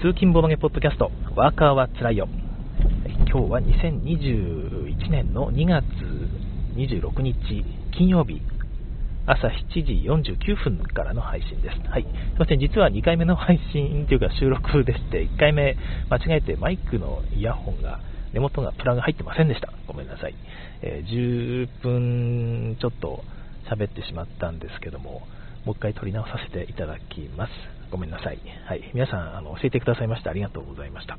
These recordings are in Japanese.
通勤ボドゲポッドキャスト、ワーカーはつらいよ。今日は2021年の2月26日金曜日、朝7時49分からの配信です。はい。すいません、実は2回目の配信というか収録でして、1回目間違えてマイクのイヤホンが、根元がプラグ入ってませんでした。ごめんなさい。えー、10分ちょっと喋ってしまったんですけども、もう一回撮り直させていただきます。ごめんなさい。はい。皆さん、あの教えてくださいましてありがとうございました。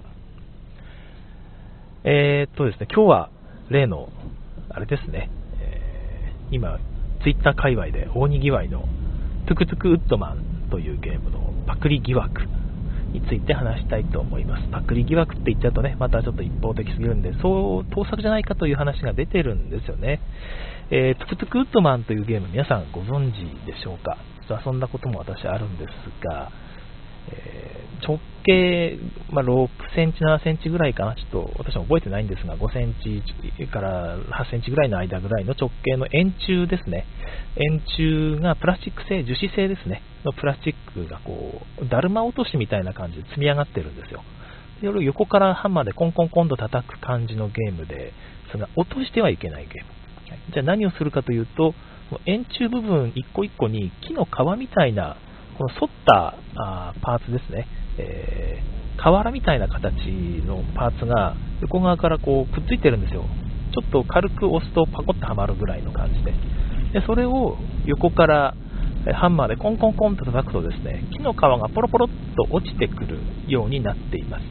えー、っとですね、今日は例の、あれですね、えー、今、ツイッター界隈で大にぎわいのトゥクトゥクウッドマンというゲームのパクリ疑惑について話したいと思います。パクリ疑惑って言っちゃうとね、またちょっと一方的すぎるんで、そう盗作じゃないかという話が出てるんですよね。えー、トゥクトゥクウッドマンというゲーム皆さんご存知でしょうか？と遊んだことも私あるんですが、えー、直径、まあ、6センチ、7センチぐらいかな、ちょっと私も覚えてないんですが、5センチから8センチぐらいの間ぐらいの直径の円柱ですね。円柱がプラスチック製、樹脂製ですね。のプラスチックがこう、だるま落としみたいな感じで積み上がってるんですよ。夜横からハンマーでコンコンコンと叩く感じのゲームで、それが落としてはいけないゲーム。じゃあ何をするかというと、円柱部分一個一個に木の皮みたいな、この反ったあパーツですね、えー、瓦みたいな形のパーツが横側からこうくっついてるんですよ。ちょっと軽く押すとパコッとはまるぐらいの感じで。でそれを横からハンマーでコンコンコンと叩くとですね、木の皮がポロポロっと落ちてくるようになっています。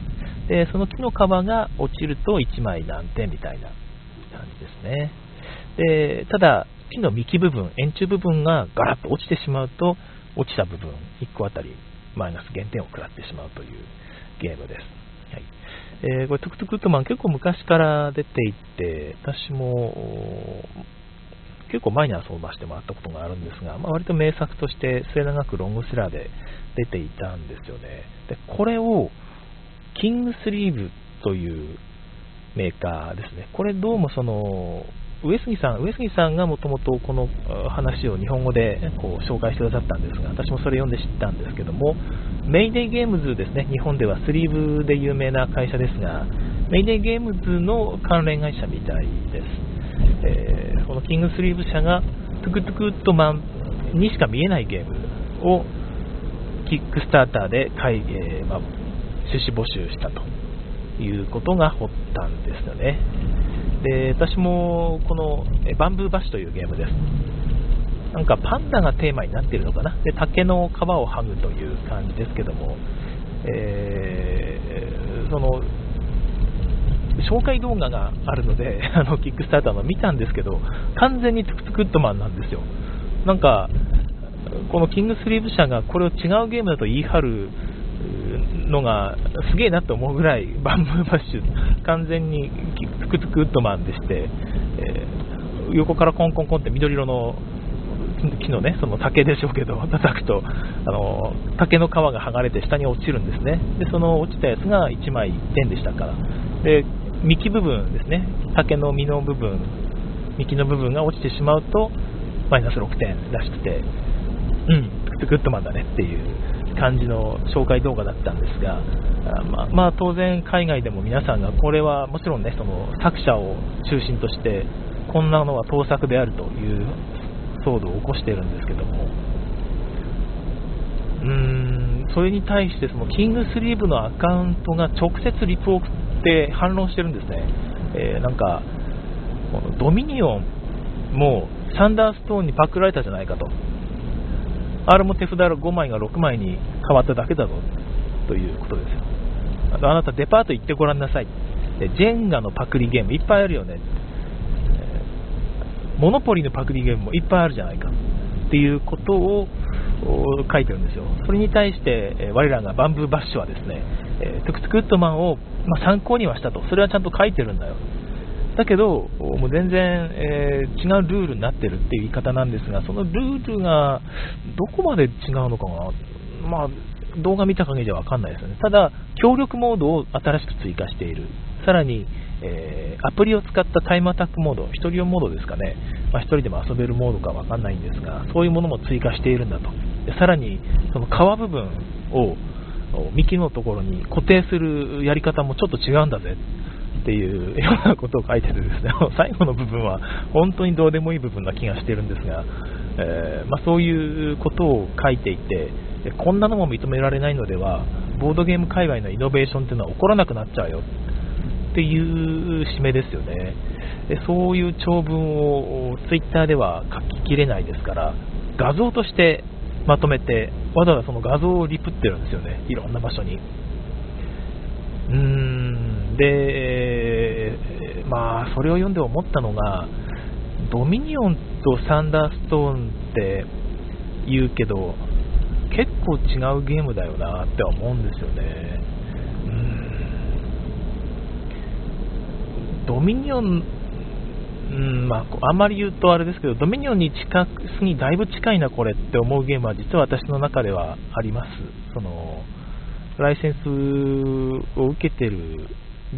で、その木の皮が落ちると1枚何点みたいな感じですね。でただ、木の幹部分、円柱部分がガラッと落ちてしまうと、落ちた部分1個あたりマイナス減点を食らってしまうというゲームです。はいえー、これ、トゥクトゥクウッドマン結構昔から出ていて、私も結構前に遊ばせてもらったことがあるんですが、まあ、割と名作として末永くロングセラーで出ていたんですよね。でこれをキングスリーブというメーカーですね。これどうもその上杉さん、上杉さんがもともとこの話を日本語でこう紹介してくださったんですが、私もそれ読んで知ったんですけども、メイデイゲームズですね、日本ではスリーブで有名な会社ですが、メイデイゲームズの関連会社みたいです。えー、このキングスリーブ社がトゥクトゥクウッドマンにしか見えないゲームをキックスターターで会、えー、まあ、趣旨募集したということが発端ですよね。で私もこのバンブーバッシュというゲームです。なんかパンダがテーマになっているのかな？で竹の皮を剥ぐという感じですけども、えー、その紹介動画があるので、あのキックスターターの見たんですけど、完全にトゥクトゥクウッドマンなんですよ。なんか、このキングスリーブ社がこれを違うゲームだと言い張るのがすげえなと思うぐらいバンブーバッシュ完全にトゥクトゥクウッドマンでして、えー、横からコンコンコンって緑色の木のねその竹でしょうけど叩くとあの竹の皮が剥がれて下に落ちるんですね。でその落ちたやつが1枚1点でしたから。で幹部分ですね。竹の実の部分幹の部分が落ちてしまうとマイナス6点らしくてうんトゥクトゥクウッドマンだねっていう。感じの紹介動画だったんですが、まあ、まあ、当然海外でも皆さんがこれはもちろんねその作者を中心としてこんなのは盗作であるという騒動を起こしているんですけども。うーんそれに対してそのキングスリーブのアカウントが直接リプを送って反論してるんですね、えー、なんかこのドミニオンもサンダーストーンにパクられたじゃないかと。あれも手札5枚が6枚に変わっただけだぞということですよ。あとあなたデパート行ってごらんなさい。でジェンガのパクリゲームいっぱいあるよね。モノポリのパクリゲームもいっぱいあるじゃないかっていうことを書いてるんですよ。それに対して、え我らがバンブーバッシュはですね、トゥクトゥクウッドマンを、ま参考にはしたと。それはちゃんと書いてるんだよ。だけど、もう全然、えー、違うルールになってるっていう言い方なんですが、そのルールがどこまで違うのかな、まあ、動画見た限りでは分かんないですよね。ただ、協力モードを新しく追加している。さらに、えー、アプリを使ったタイムアタックモード、1人用モードですかね、まあ、1人でも遊べるモードか分かんないんですが、そういうものも追加しているんだと。でさらに、その皮部分を幹のところに固定するやり方もちょっと違うんだぜっていうようなことを書いててですね、最後の部分は本当にどうでもいい部分な気がしてるんですが、えー、まあ、そういうことを書いていて、こんなのも認められないのでは、ボードゲーム界隈のイノベーションっていうのは起こらなくなっちゃうよっていう締めですよね。でそういう長文をツイッターでは書ききれないですから、画像としてまとめて、わざわざその画像をリプってるんですよね、いろんな場所に。うーんで、まあ、それを読んで思ったのが、ドミニオンとサンダーストーンって言うけど、結構違うゲームだよなって思うんですよね。うんドミニオン、うんまあ、あんまり言うとあれですけど、ドミニオンに近すにだいぶ近いな、これって思うゲームは実は私の中ではあります。そのライセンスを受けてる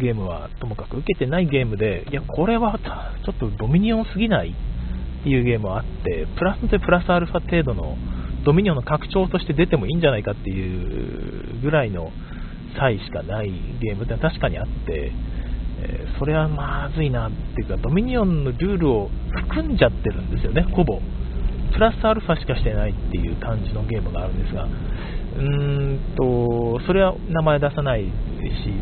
ゲームはともかく受けてないゲームで、いや、これはちょっとドミニオンすぎないっていうゲームはあって、プラスでプラスアルファ程度のドミニオンの拡張として出てもいいんじゃないかっていうぐらいの差しかないゲームって確かにあって、えー、それはまずいなっていうか、ドミニオンのルールを含んじゃってるんですよね、ほぼ。プラスアルファしかしてないっていう感じのゲームがあるんですが、うーんと、それは名前出さないし、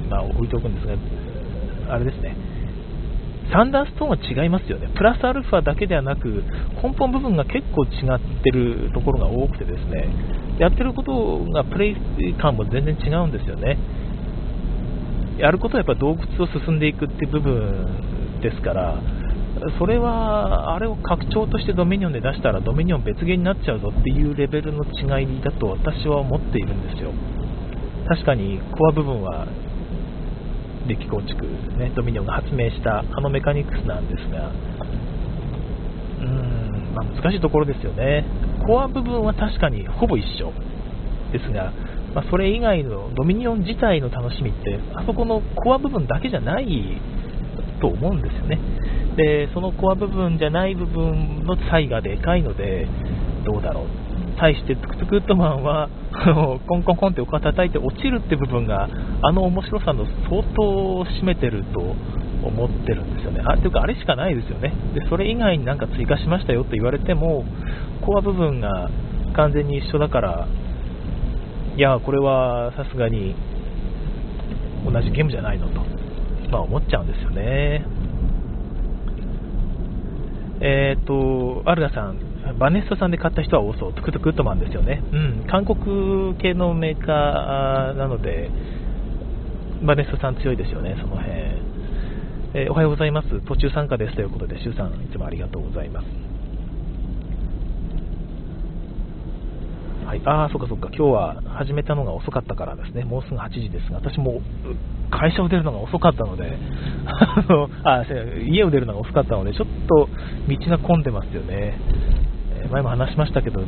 まあ、置いておくんですが、あれですね、サンダーストーンは違いますよね、プラスアルファだけではなく、根本部分が結構違ってるところが多くて、ですねやってることがプレイ感も全然違うんですよね。やることはやっぱ洞窟を進んでいくって部分ですから、それは、あれを拡張としてドミニオンで出したらドミニオン別ゲーになっちゃうぞっていうレベルの違いだと私は思っているんですよ。確かにコア部分はデッキ構築、ね、ドミニオンが発明したあのメカニクスなんですが、うーん、まあ、難しいところですよね。コア部分は確かにほぼ一緒ですが、まあ、それ以外のドミニオン自体の楽しみって、あそこのコア部分だけじゃないと思うんですよね。で、そのコア部分じゃない部分の差異がでかいので、どうだろう。対してトゥクトゥクウッドマンはコンコンコンって床叩いて落ちるって部分があの面白さの相当を占めてると思ってるんですよね。あというかあれしかないですよね。でそれ以外になんか追加しましたよって言われてもコア部分が完全に一緒だからいやこれはさすがに同じゲームじゃないのと、まあ、思っちゃうんですよね。えっ、ー、と、アルガさん、バネストさんで買った人は多そう、トゥクトゥクッドマンですよね。うん、韓国系のメーカーなので、バネストさん強いですよね、その辺。えー、おはようございます。途中参加ですということで、シュウさん、いつもありがとうございます。はい、ああ、そっかそっか、今日は始めたのが遅かったからですね、もうすぐ8時ですが、私も会社を出るのが遅かったので、あのあ家を出るのが遅かったので、ちょっと道が混んでますよね、前も話しましたけど、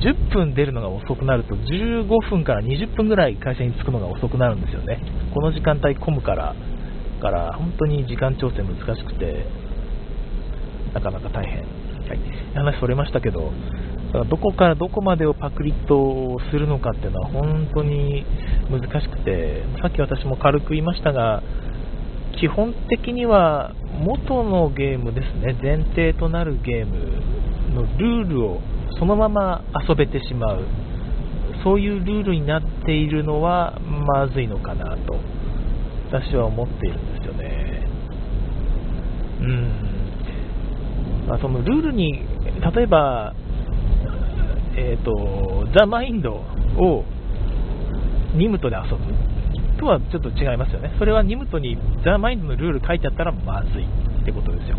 10分出るのが遅くなると、15分から20分ぐらい会社に着くのが遅くなるんですよね、この時間帯混むから、から本当に時間調整難しくて、なかなか大変。はい、話それましたけど、どこからどこまでをパクリとするのかっていうのは本当に難しくて、さっき私も軽く言いましたが、基本的には元のゲームですね、前提となるゲームのルールをそのまま遊べてしまう、そういうルールになっているのはまずいのかなと、私は思っているんですよね。うんまあ、そのルールに例えばえーと、ザ・マインドをニムトで遊ぶとはちょっと違いますよね。それはニムトにザ・マインドのルール書いてあったらまずいってことですよ。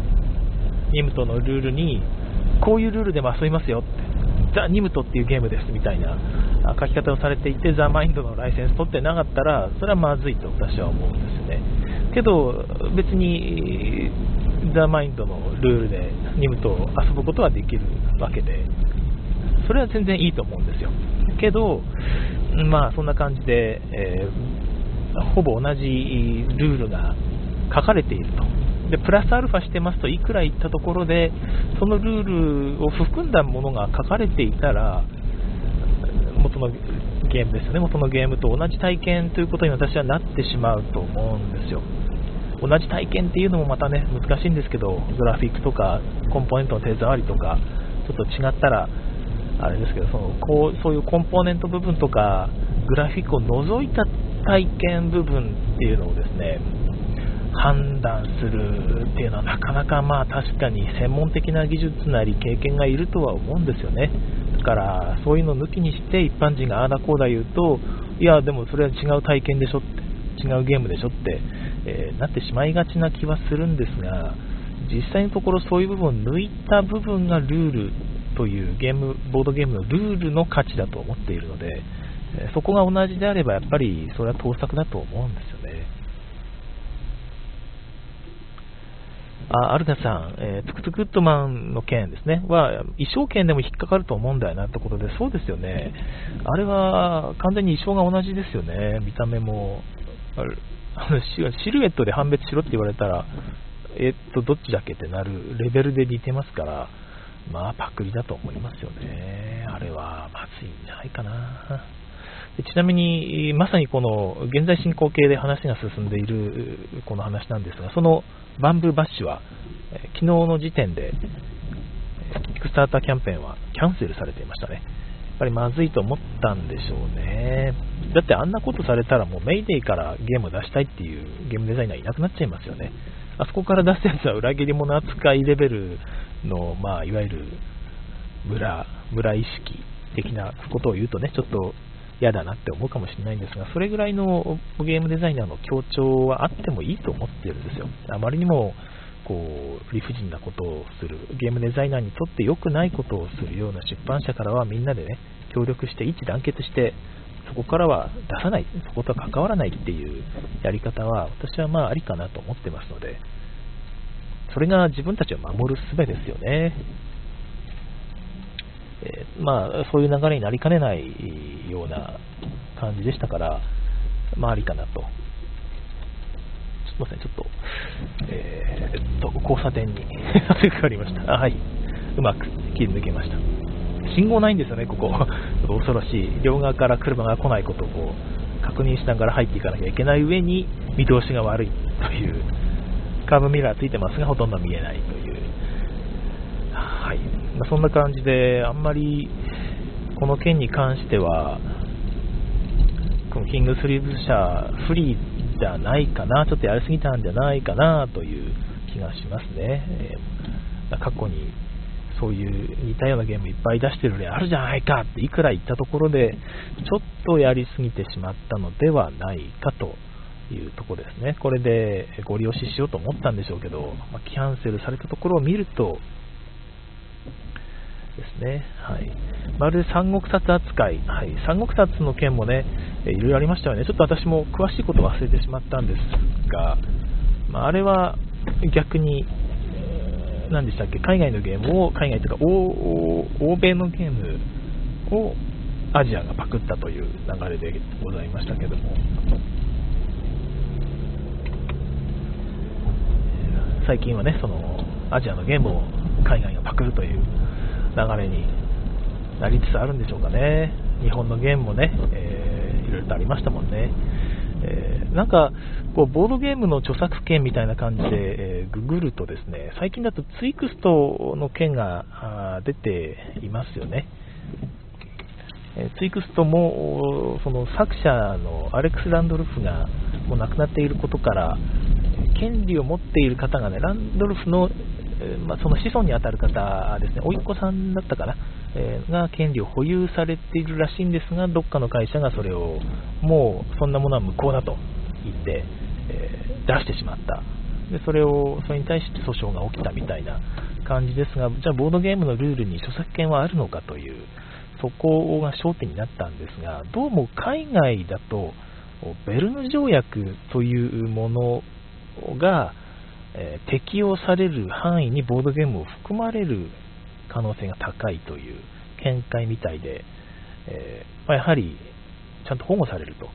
ニムトのルールにこういうルールでも遊びますよって、ザ・ニムトっていうゲームですみたいな書き方をされていて、ザ・マインドのライセンス取ってなかったら、それはまずいと私は思うんですね。けど、別にザ・マインドのルールでニムトを遊ぶことはできるわけで、それは全然いいと思うんですよ。けど、まあそんな感じで、えー、ほぼ同じルールが書かれていると。で、プラスアルファしてますといくら言ったところで、そのルールを含んだものが書かれていたら、元のゲームですよね、元のゲームと同じ体験ということに私はなってしまうと思うんですよ。同じ体験っていうのもまたね、難しいんですけど、グラフィックとかコンポーネントの手触りとか、ちょっと違ったら、あれですけど、そのこうそういうコンポーネント部分とか、グラフィックを除いた体験部分っていうのをですね、判断するっていうのはなかなかまあ確かに専門的な技術なり経験がいるとは思うんですよね。だからそういうの抜きにして一般人がああだこうだ言うと、いやでもそれは違う体験でしょって、違うゲームでしょってえー、なってしまいがちな気はするんですが、実際のところそういう部分を抜いた部分がルールというゲーム、ボードゲームのルールの価値だと思っているので、そこが同じであればやっぱりそれは盗作だと思うんですよね。あアルガさん、えー、トゥクトゥクウッドマンの件ですね、は、意匠権でも引っかかると思うんだよなってことで、そうですよね。あれは完全に衣装が同じですよね、見た目も。あのシルエットで判別しろって言われたら、えっと、どっちだっけってなるレベルで似てますから、まあ、パクリだと思いますよね。あれは、まずいんじゃないかな。ちなみに、まさにこの現在進行形で話が進んでいるこの話なんですが、そのバンブーバッシュは、昨日の時点で、キックスターターキャンペーンはキャンセルされていましたね。やっぱりまずいと思ったんでしょうね。だってあんなことされたらもうメイデイからゲームを出したいっていうゲームデザイナーいなくなっちゃいますよね。あそこから出すやつは裏切り者扱いレベルの、まあ、いわゆる村、村意識的なことを言うとね、ちょっと嫌だなって思うかもしれないんですが、それぐらいのゲームデザイナーの強調はあってもいいと思ってるんですよ。あまりにもこう理不尽なことをするゲームデザイナーにとって良くないことをするような出版社からはみんなでね協力して一致団結してそこからは出さないそことは関わらないっていうやり方は私はまあありかなと思ってますのでそれが自分たちを守る術ですよね、え、まあそういう流れになりかねないような感じでしたからまあありかなとすみません、ちょっと、えー、っと、交差点に差し掛かりました。はい。うまく切り抜けました。信号ないんですよね、ここ。恐ろしい。両側から車が来ないことを確認しながら入っていかなきゃいけない上に、見通しが悪いという、カーブミラーついてますが、ほとんど見えないという。はい。まあ、そんな感じで、あんまり、この件に関しては、このキングスリーブ社、フリーじゃないかな、ちょっとやりすぎたんじゃないかなという気がしますね。えー、過去にそういう似たようなゲームいっぱい出してる例あるじゃないかっていくら言ったところで、ちょっとやりすぎてしまったのではないかというとこですね。これでご利用ししようと思ったんでしょうけど、まあ、キャンセルされたところを見ると、ですね。はい。まるで三国殺扱い。はい。三国殺の件もね、いろいろありましたよね。ちょっと私も詳しいことを忘れてしまったんですが、まあ、あれは逆に、何でしたっけ、海外のゲームを、海外というか欧、欧米のゲームをアジアがパクったという流れでございましたけども、最近はね、そのアジアのゲームを海外がパクるという流れになりつつあるんでしょうかね。日本のゲームもね、えー、いろいろとありましたもんね。えー、なんか、こう、ボードゲームの著作権みたいな感じで、えー、ググるとですね、最近だとツイクストの件が出ていますよね。えツイクストも、その作者のアレックス・ランドルフがもう亡くなっていることから、権利を持っている方がね、ランドルフのまあ、その子孫に当たる方ですね、おいっ子さんだったかな、えー、が権利を保有されているらしいんですが、どっかの会社がそれを、もうそんなものは無効だと言って、えー、出してしまった。でそれを、それに対して訴訟が起きたみたいな感じですが、じゃあボードゲームのルールに著作権はあるのかという、そこが焦点になったんですが、どうも海外だと、ベルヌ条約というものが、えー、適用される範囲にボードゲームを含まれる可能性が高いという見解みたいで、えー、まあ、やはりちゃんと保護されると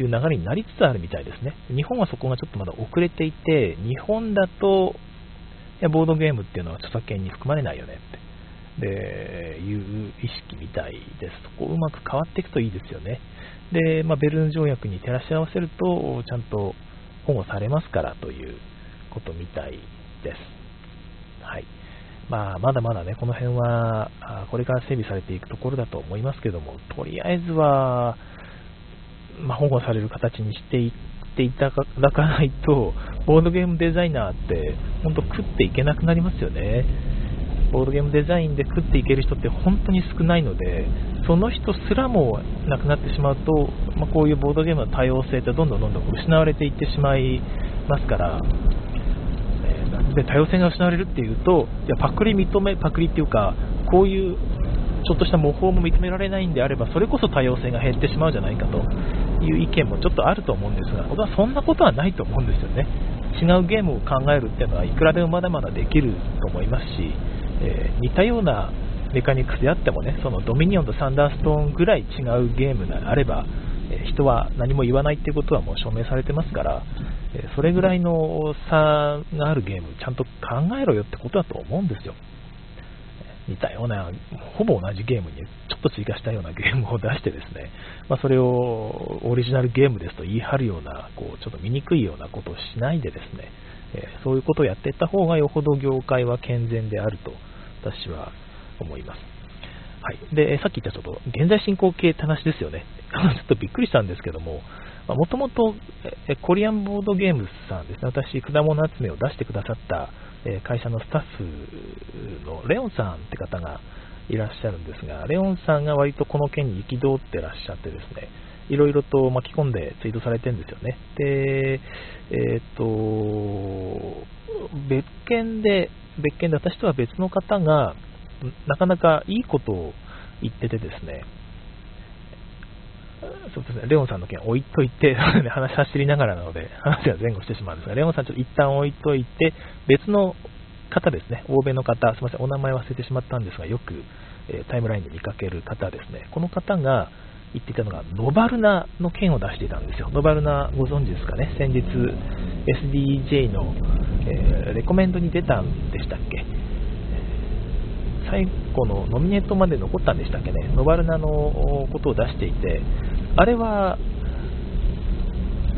いう流れになりつつあるみたいですね。日本はそこがちょっとまだ遅れていて、日本だといやボードゲームっていうのは著作権に含まれないよねって。でいう意識みたいです。そこうまく変わっていくといいですよね。で、まあ、ベルン条約に照らし合わせると、ちゃんと保護されますからということみたいです。はい。まあ、まだまだね、この辺は、これから整備されていくところだと思いますけども、とりあえずは、まあ、保護される形にしていっていただかないと、ボードゲームデザイナーって、本当食っていけなくなりますよね。ボードゲームデザインで食っていける人って本当に少ないので、その人すらもなくなってしまうと、まあ、こういうボードゲームの多様性ってどんどんどんどん失われていってしまいますから、で多様性が失われるっていうと、じゃパクリ認め、パクリっていうか、こういうちょっとした模倣も認められないんであれば、それこそ多様性が減ってしまうじゃないかという意見もちょっとあると思うんですが、僕はそんなことはないと思うんですよね。違うゲームを考えるっていうのはいくらでもまだまだできると思いますし、えー、似たようなメカニクスであってもね、そのドミニオンとサンダーストーンぐらい違うゲームがあれば、人は何も言わないっていうことはもう証明されてますから、え、それぐらいの差があるゲーム、ちゃんと考えろよってことだと思うんですよ。似たような、ほぼ同じゲームにちょっと追加したようなゲームを出してですね、まあ、それをオリジナルゲームですと言い張るような、こうちょっと醜いようなことをしないでですね、え、そういうことをやっていった方がよほど業界は健全であると私は思います。はい、でさっき言ったちょっと現在進行形って話ですよね。ちょっとびっくりしたんですけども、もともとコリアンボードゲームズさんですね、私、果物集めを出してくださった会社のスタッフのレオンさんって方がいらっしゃるんですが、レオンさんが割とこの件に憤ってらっしゃってですね、いろいろと巻き込んでツイートされてるんですよね。で、えっ、ー、と、別件で、別件で私とは別の方が、なかなかいいことを言っててですね、そうですね、レオンさんの件置いといて、話走りながらなので、話が前後してしまうんですが、レオンさんちょっと一旦置いといて、別の方ですね、欧米の方、すみません、お名前忘れてしまったんですが、よく、えタイムラインで見かける方ですね、この方が言っていたのが、ノバルナの件を出していたんですよ。ノバルナご存知ですかね、先日、SDJ の、えー、レコメンドに出たんでしたっけ。最後のノミネートまで残ったんでしたっけね、ノバルナのことを出していて、あれは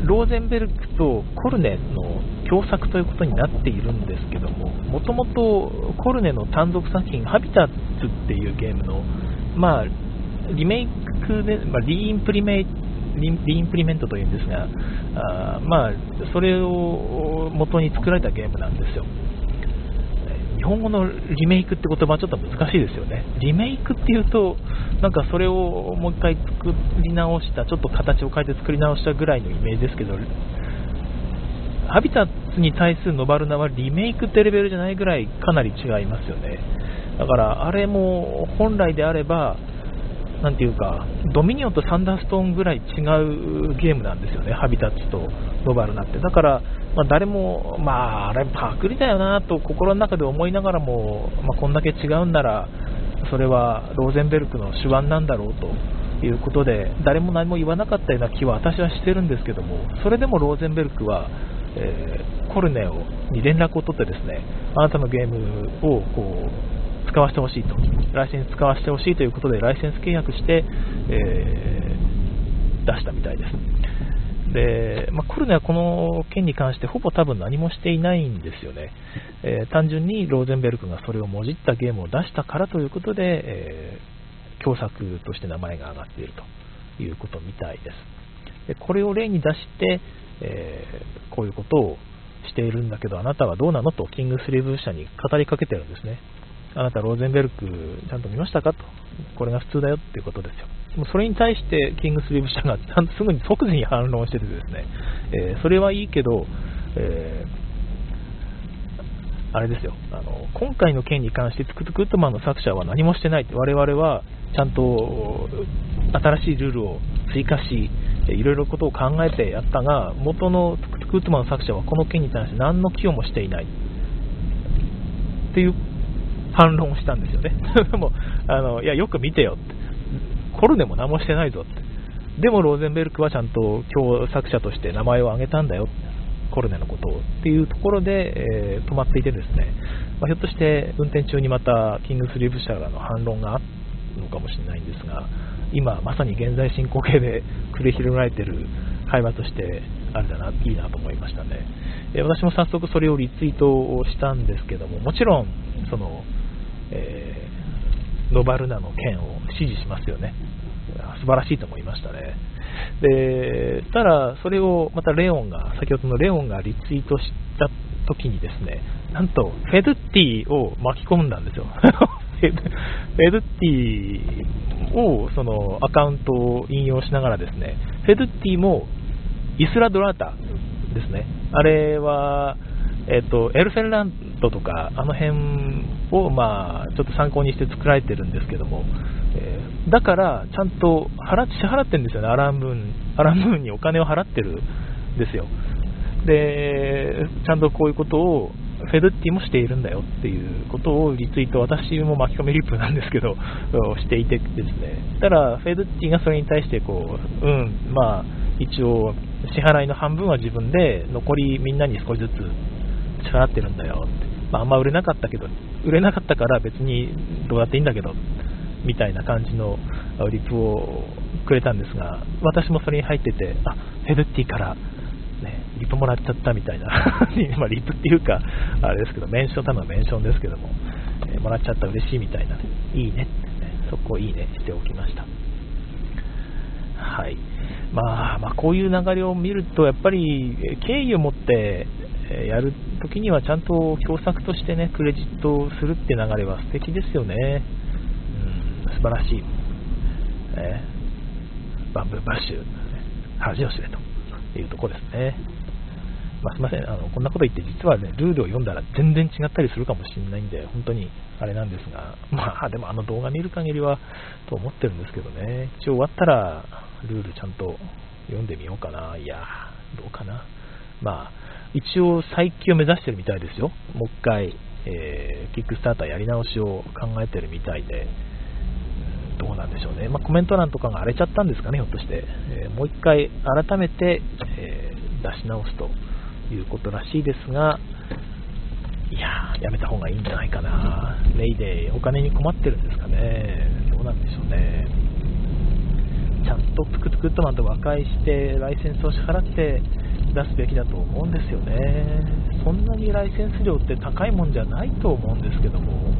ローゼンベルクとコルネの共作ということになっているんですけども、もともとコルネの単独作品、ハビタッツっていうゲームの、まあ、リメイクで、まあ、リインプリメイ reimplement というんですが、あまあ、それを元に作られたゲームなんですよ。日本語のリメイクって言葉はちょっと難しいですよね。リメイクっていうと、なんかそれをもう一回作り直した、ちょっと形を変えて作り直したぐらいのイメージですけど、ハビタッツに対するノバルナはリメイクってレベルじゃないぐらいかなり違いますよね。だからあれも本来であれば、なんていうか、ドミニオンとサンダーストーンぐらい違うゲームなんですよね、ハビタッチとノバルナって。だから、まあ、誰も、まあ、あれパクリだよなと心の中で思いながらも、まあ、こんだけ違うんなら、それはローゼンベルクの手腕なんだろうということで、誰も何も言わなかったような気は私はしてるんですけども、それでもローゼンベルクは、えー、コルネをに連絡を取ってですね、あなたのゲームをこう使わせてほしいと、ライセンス使わせてほしいということで、ライセンス契約して、えー、出したみたいです。で、まあ、コルネはこの件に関してほぼ多分何もしていないんですよね。えー、単純にローゼンベルクがそれをもじったゲームを出したからということで、えー、共作として名前が挙がっているということみたいです。でこれを例に出して、えー、こういうことをしているんだけど、あなたはどうなのとキングスリーブ社に語りかけてるんですね。あなたローゼンベルクちゃんと見ましたか？と、これが普通だよっていうことですよ。もうそれに対してキングスリーブ社がちゃんとすぐに即時に反論しててですね、えー、それはいいけど、えー、あれですよ。あの、今回の件に関してツクツクットマンの作者は何もしてない。って、我々はちゃんと新しいルールを追加し、いろいろことを考えてやったが、元のツクツクットマンの作者はこの件に対して何の寄与もしていない。っていう反論したんですよね。でもあのいやよく見てよって、コルネも何もしてないぞって、でもローゼンベルクはちゃんと共作者として名前を挙げたんだよコルネのことをっていうところで、えー、止まっていてですね、まあ、ひょっとして運転中にまたキングスリーブ社らの反論があったのかもしれないんですが、今まさに現在進行形で 繰り広げられている会話としてあれだな、いいなと思いましたね。え私も早速それをリツイートをしたんですけども、もちろん、その、えー、ノバルナの件を支持しますよね。素晴らしいと思いましたね。で、ただ、それをまたレオンが、先ほどのレオンがリツイートした時にですね、なんと、フェドッティを巻き込んだんですよ。フェドッティを、そのアカウントを引用しながらですね、フェドッティもイスラドラータですね。あれは、えっ、と、エルフェンランドとか、あの辺を、まあ、ちょっと参考にして作られてるんですけども、えー、だから、ちゃんと払支払ってるんですよね、アランムーン、アランムーンにお金を払ってるんですよ。で、ちゃんとこういうことを、フェルッティもしているんだよっていうことをリツイート、私も巻き込みリップなんですけど、していてですね、ただ、フェルッティがそれに対してこう、うん、まあ、一応、支払いの半分は自分で、残りみんなに少しずつ支払ってるんだよって、まあ、あんま売れなかったけど、売れなかったから別にどうやっていいんだけど、みたいな感じのリプをくれたんですが、私もそれに入ってて、あフェルティからね、リプもらっちゃったみたいな、まあ、リプっていうか、あれですけど、メンション、多分メンションですけども、え、もらっちゃった嬉しいみたいな、いいねってね、そこをいいねしておきました。はい。まあ、まあ、こういう流れを見ると、やっぱり敬意を持ってやるときにはちゃんと共作としてね、クレジットするって流れは素敵ですよね。うん、素晴らしい。えー、バンブーバッシュ、恥を知れと。いうところですね。まあ、すいませんあの、こんなこと言って、実はね、ルールを読んだら全然違ったりするかもしれないんで、本当にあれなんですが、まあ、でもあの動画見る限りはと思ってるんですけどね、一応終わったら、ルールちゃんと読んでみようかな、いやどうかな。まあ、一応再起を目指してるみたいですよ。もう一回、えー、キックスターターやり直しを考えてるみたいで、どうなんでしょうね、まあ、コメント欄とかが荒れちゃったんですかね、ひょっとして、えー、もう一回改めて、えー、出し直すということらしいですが、いややめた方がいいんじゃないかな、レイデー、お金に困ってるんですかね、どうなんでしょうね、ちゃんとトゥクトゥクットマンと和解して、ライセンスを支払って出すべきだと思うんですよね、そんなにライセンス料って高いもんじゃないと思うんですけども。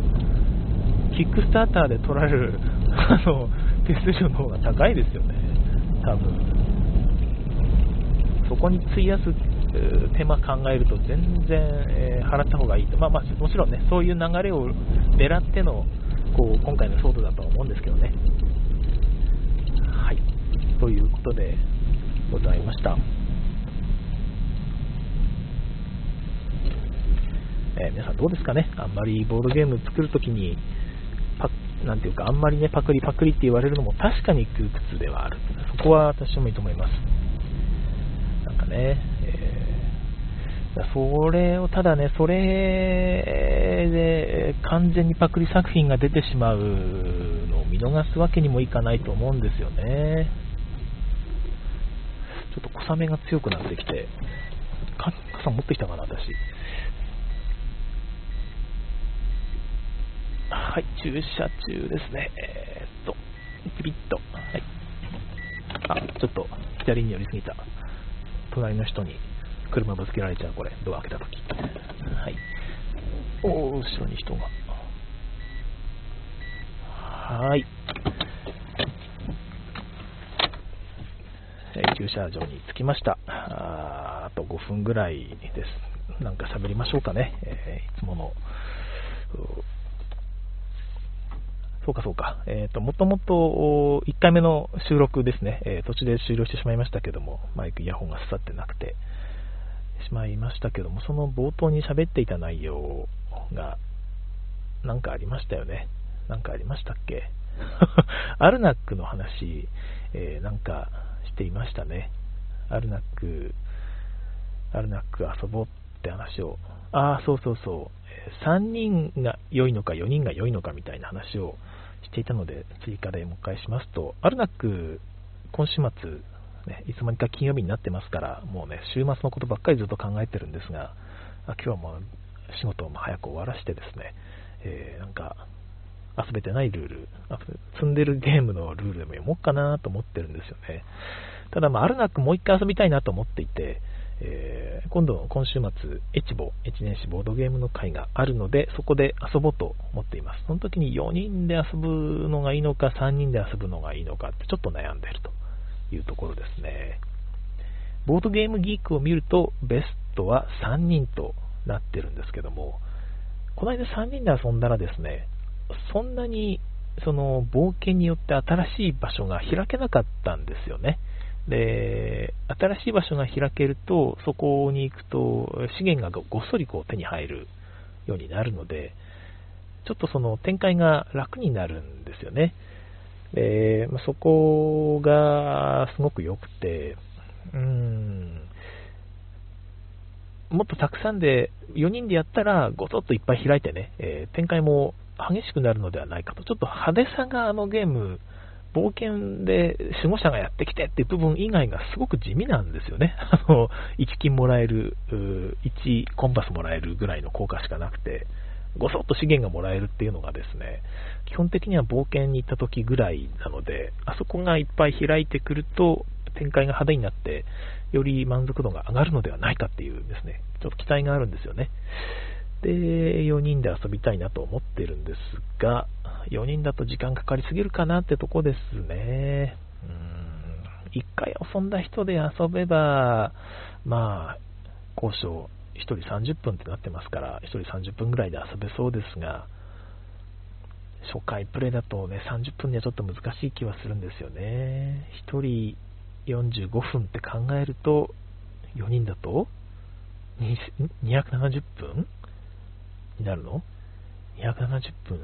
キックスターターで取られる あの手数料の方が高いですよね、多分そこに費やす手間考えると全然、えー、払った方がいいと、まあ、まあ、もちろんね、そういう流れを狙ってのこう今回の騒動だとは思うんですけどね。ということでございました。え、皆さんどうですかね、あんまりボードゲーム作るときになんていうか、あんまりね、パクリパクリって言われるのも確かに窮屈ではある。そこは私もいいと思います。なんかね、え、それを、ただね、それで完全にパクリ作品が出てしまうのを見逃すわけにもいかないと思うんですよね。ちょっと小雨が強くなってきて、傘持ってきたかな、私。はい、駐車中ですね。えー、っと、ピピッと。はい。あ、ちょっと左に寄りすぎた。隣の人に車ぶつけられちゃう、これ。ドア開けたとき。はい。おー、後ろに人が。はい。えー、駐車場に着きました。ああと5分ぐらいです。なんか喋りましょうかね。えー、いつものそうかそうか。えっ、ー、と、もともと1回目の収録ですね、えー、途中で終了してしまいましたけども、マイク、イヤホンが刺さってなくてしまいましたけども、その冒頭に喋っていた内容が、なんかありましたよね。なんかありましたっけ？アルナックの話、えー、なんかしていましたね。アルナック、アルナック遊ぼうって話を、ああ、そうそうそう、3人が良いのか4人が良いのかみたいな話をしていたので、追加でもう一回しますと、アルナック、今週末、ね、いつまにか金曜日になってますから、もうね、週末のことばっかりずっと考えてるんですが、あ今日はもう仕事を早く終わらしてですね、えー、なんか、遊べてないルール、積んでるゲームのルールでも読もうかなと思ってるんですよね。ただ、まあ、あるなくもう一回遊びたいなと思っていて、えー、今度、今週末、エチボ、エチ年始ボードゲームの会があるので、そこで遊ぼうと思っています。その時に4人で遊ぶのがいいのか、3人で遊ぶのがいいのかってちょっと悩んでるというところですね。ボードゲームギークを見ると、ベストは3人となってるんですけども、この間3人で遊んだらですね、そんなにその冒険によって新しい場所が開けなかったんですよね。で、新しい場所が開けると、そこに行くと資源がごっそりこう手に入るようになるので、ちょっとその展開が楽になるんですよね。で、まそこがすごく良くて、うーん、もっとたくさんで、4人でやったらごそっといっぱい開いてね、えー、展開も激しくなるのではないかと、ちょっと派手さがあのゲーム、冒険で守護者がやってきてっていう部分以外がすごく地味なんですよね。あの、1金もらえる、1コンパスもらえるぐらいの効果しかなくて、ごそっと資源がもらえるっていうのがですね、基本的には冒険に行った時ぐらいなので、あそこがいっぱい開いてくると、展開が派手になって、より満足度が上がるのではないかっていうですね、ちょっと期待があるんですよね。で、4人で遊びたいなと思ってるんですが、4人だと時間かかりすぎるかなってとこですね。うん、1回遊んだ人で遊べば、まあ、交渉1人30分ってなってますから、1人30分ぐらいで遊べそうですが、初回プレイだとね、30分にはちょっと難しい気はするんですよね。1人45分って考えると、4人だと270分になるの ?270 分、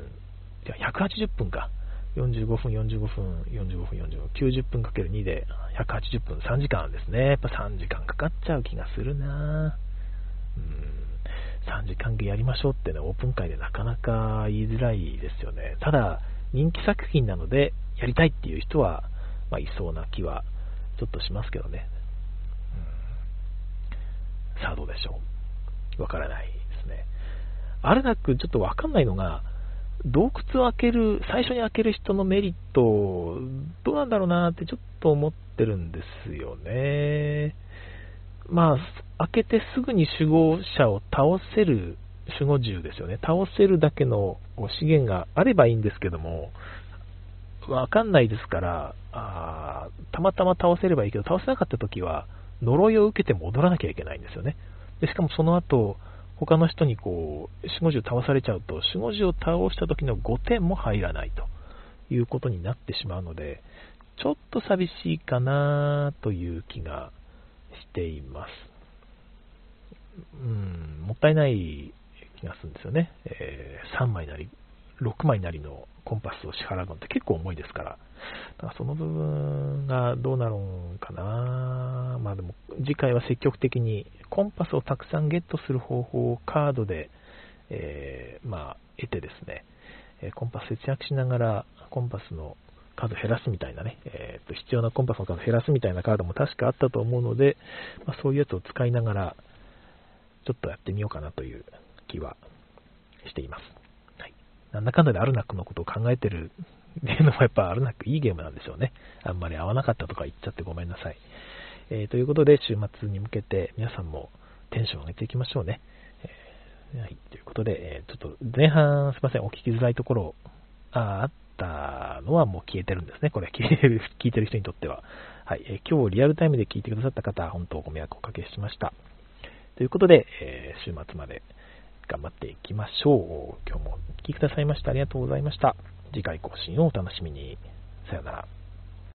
いや、180分か。45分、45分、45分、45分、90分かける2で180分、3時間ですね。やっぱ3時間かかっちゃう気がするなうん、3時間でやりましょうってね、オープン会でなかなか言いづらいですよね。ただ、人気作品なので、やりたいっていう人は、まあ、いそうな気はちょっとしますけどね。うん、さあどうでしょう？わからない。あれなくちょっとわかんないのが、洞窟を開ける、最初に開ける人のメリット、どうなんだろうなってちょっと思ってるんですよね。まあ、開けてすぐに守護者を倒せる守護銃ですよね。倒せるだけの資源があればいいんですけども、わかんないですから、あたまたま倒せればいいけど、倒せなかった時は、呪いを受けて戻らなきゃいけないんですよね。でしかもその後、他の人にこう、守護獣倒されちゃうと、守護獣を倒した時の5点も入らないということになってしまうので、ちょっと寂しいかなという気がしています。うん、もったいない気がするんですよね。えー、3枚なり、6枚なりのコンパスを支払うのって結構重いですから、だからその部分がどうなるんかな、まあでも次回は積極的にコンパスをたくさんゲットする方法をカードで、えー、まあ、得てですね、コンパス節約しながらコンパスの数減らすみたいなね、えー、と必要なコンパスの数減らすみたいなカードも確かあったと思うので、まあ、そういうやつを使いながら、ちょっとやってみようかなという気はしています。なんだかんだであるなくのことを考えてる っていうのもやっぱあるなくいいゲームなんでしょうね。あんまり合わなかったとか言っちゃってごめんなさい。えー、ということで、週末に向けて皆さんもテンション上げていきましょうね。えー、はい、ということで、えー、ちょっと前半すいません、お聞きづらいところああったのはもう消えてるんですね。これ聞いてる、聞いてる人にとっては。はい、えー、今日リアルタイムで聞いてくださった方、本当ご迷惑をおかけしました。ということで、え週末まで頑張っていきましょう。今日もお聴きくださいましてありがとうございました。次回更新をお楽しみに。さよなら。